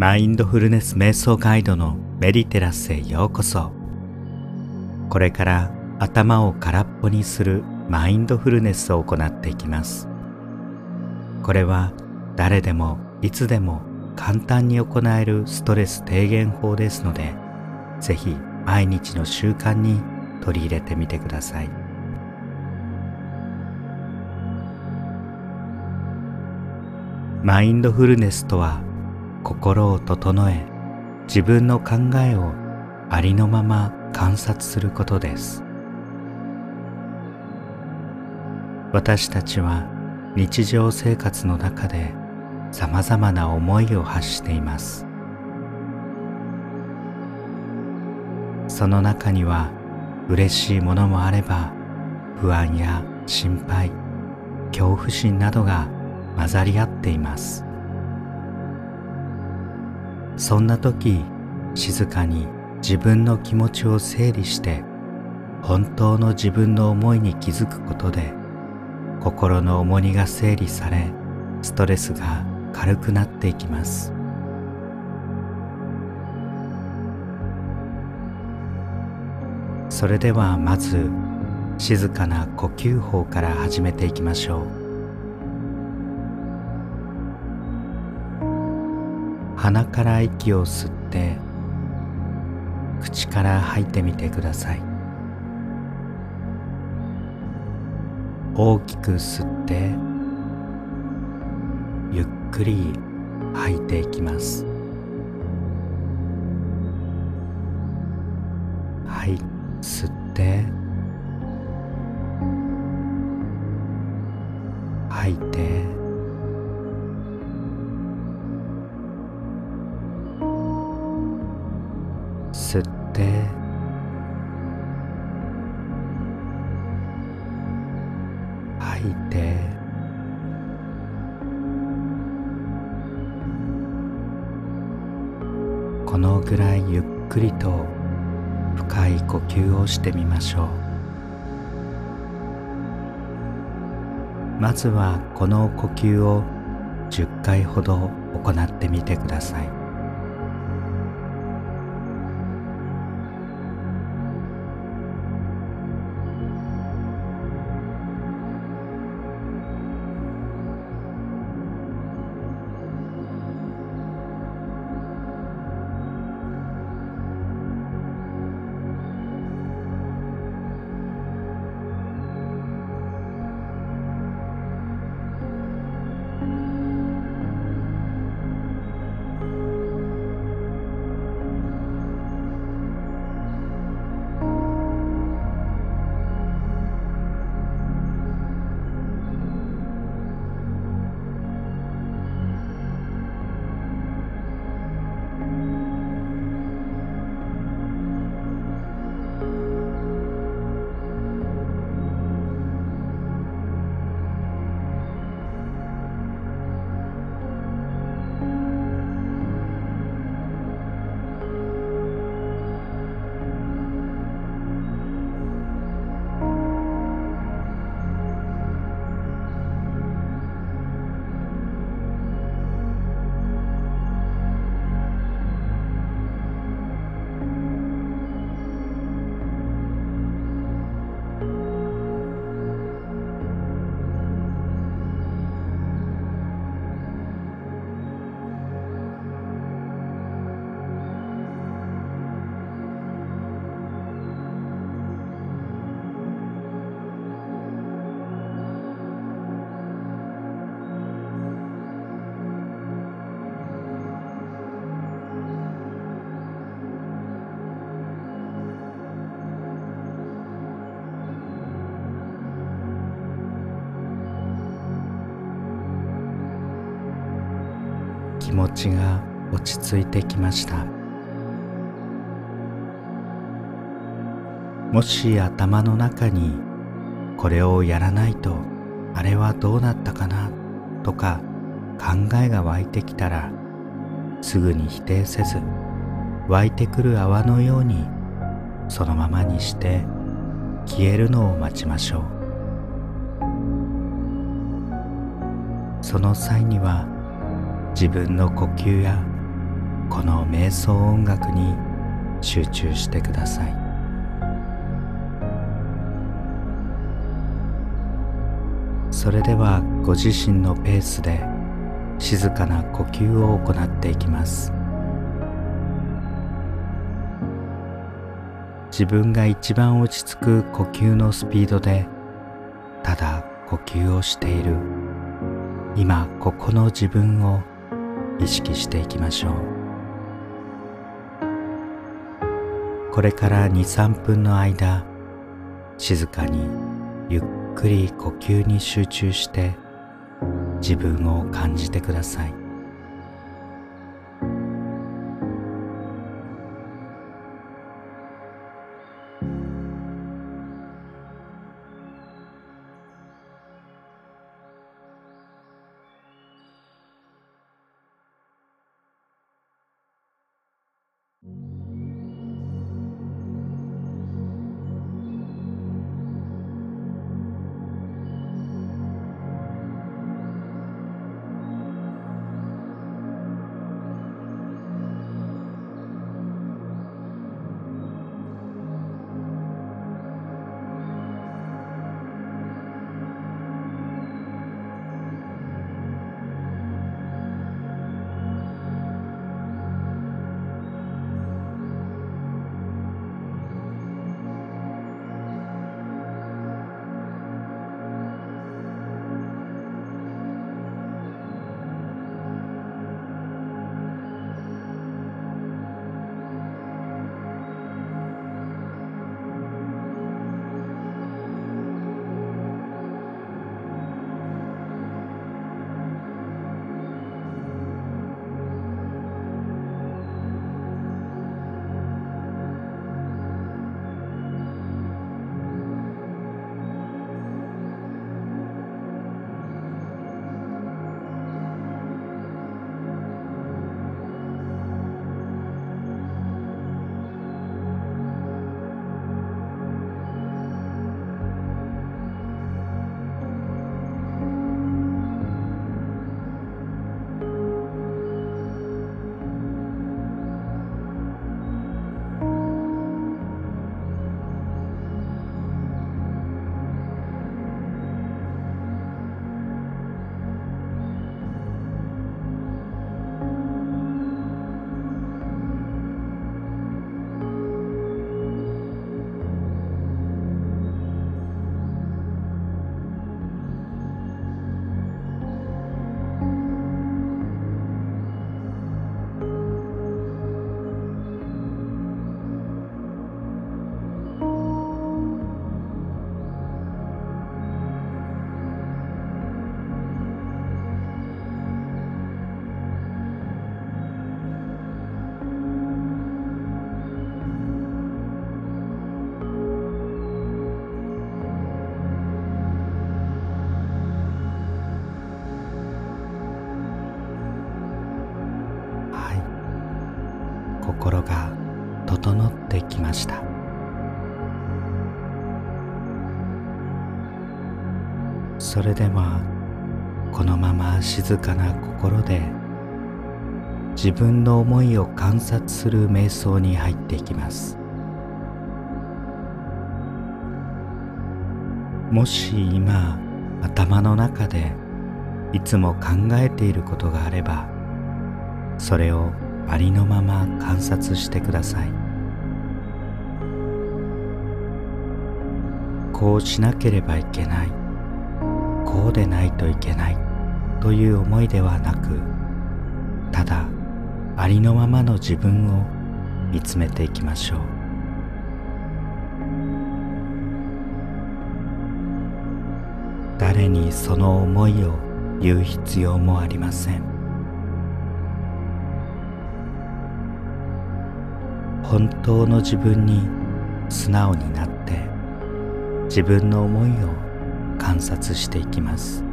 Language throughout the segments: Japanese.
マインドフルネス瞑想ガイドのメディテラスへようこそ。これから頭を空っぽにするマインドフルネスを行っていきます。これは誰でもいつでも簡単に行えるストレス低減法ですのでぜひ毎日の習慣に取り入れてみてください。マインドフルネスとは心を整え自分の考えをありのまま観察することです。私たちは日常生活の中でさまざまな思いを発しています。その中には嬉しいものもあれば不安や心配恐怖心などが混ざり合っています。そんな時静かに自分の気持ちを整理して本当の自分の思いに気づくことで心の重荷が整理されストレスが軽くなっていきます。それではまず静かな呼吸法から始めていきましょう。鼻から息を吸って口から吐いてみてください。大きく吸ってゆっくり吐いていきます。はい吸って吐いて深い呼吸をしてみましょう。まずはこの呼吸を10回ほど行ってみてください。持ちが落ち着いてきました。もし頭の中にこれをやらないとあれはどうなったかなとか考えが湧いてきたらすぐに否定せず湧いてくる泡のようにそのままにして消えるのを待ちましょう。その際には自分の呼吸やこの瞑想音楽に集中してください。それではご自身のペースで静かな呼吸を行っていきます。自分が一番落ち着く呼吸のスピードでただ呼吸をしている。今ここの自分を意識していきましょう。これから23分の間静かにゆっくり呼吸に集中して自分を感じてください。心が整ってきました。それではこのまま静かな心で自分の思いを観察する瞑想に入っていきます。もし今頭の中でいつも考えていることがあればそれをありのまま観察してください。こうしなければいけない。こうでないといけない。という思いではなくただありのままの自分を見つめていきましょう。誰にその思いを言う必要もありません。本当の自分に素直になって自分の思いを観察していきます。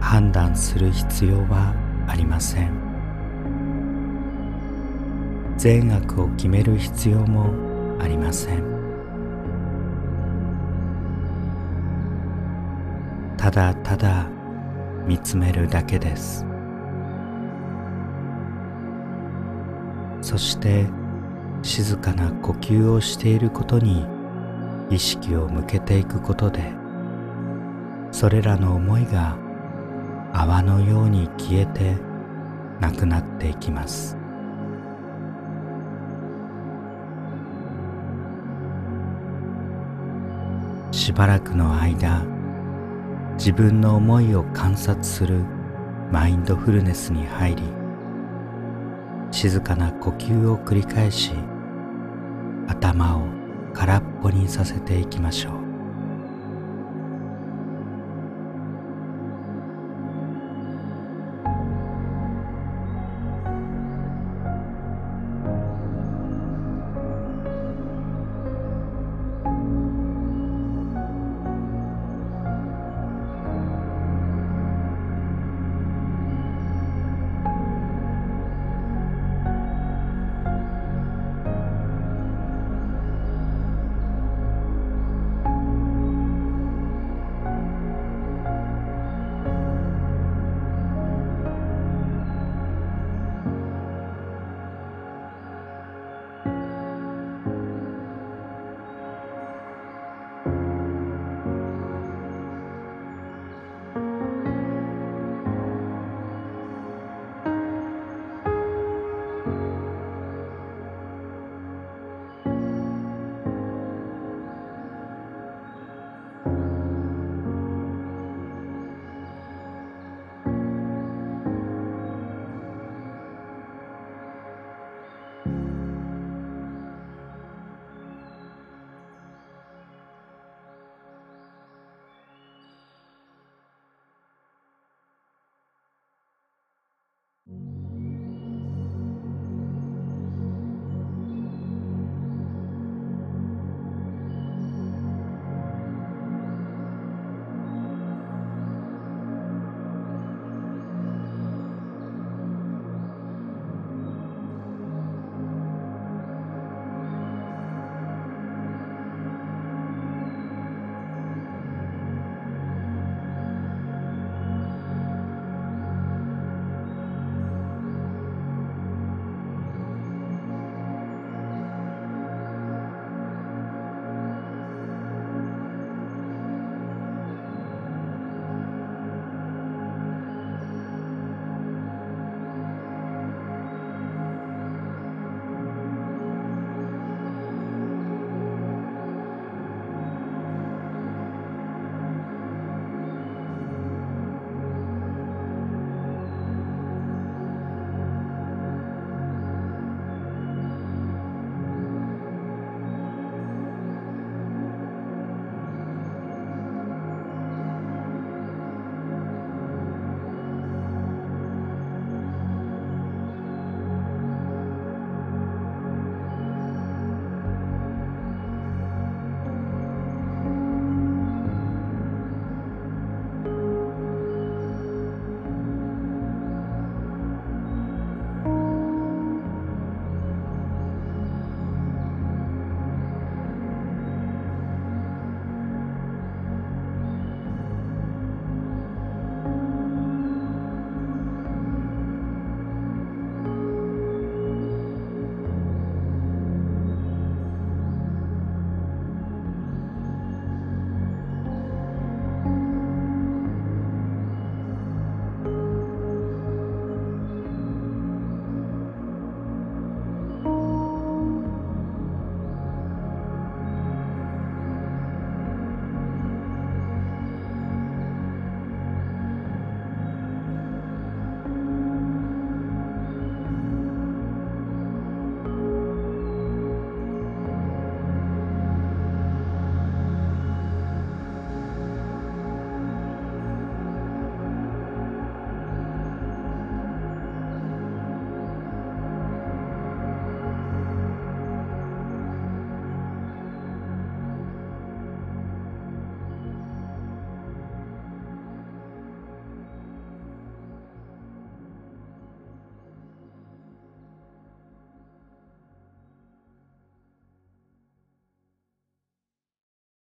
判断する必要はありません。善悪を決める必要もありません。ただただ見つめるだけです。そして静かな呼吸をしていることに意識を向けていくことでそれらの思いが泡のように消えてなくなっていきます。しばらくの間自分の思いを観察するマインドフルネスに入り静かな呼吸を繰り返し頭を空っぽにさせていきましょう。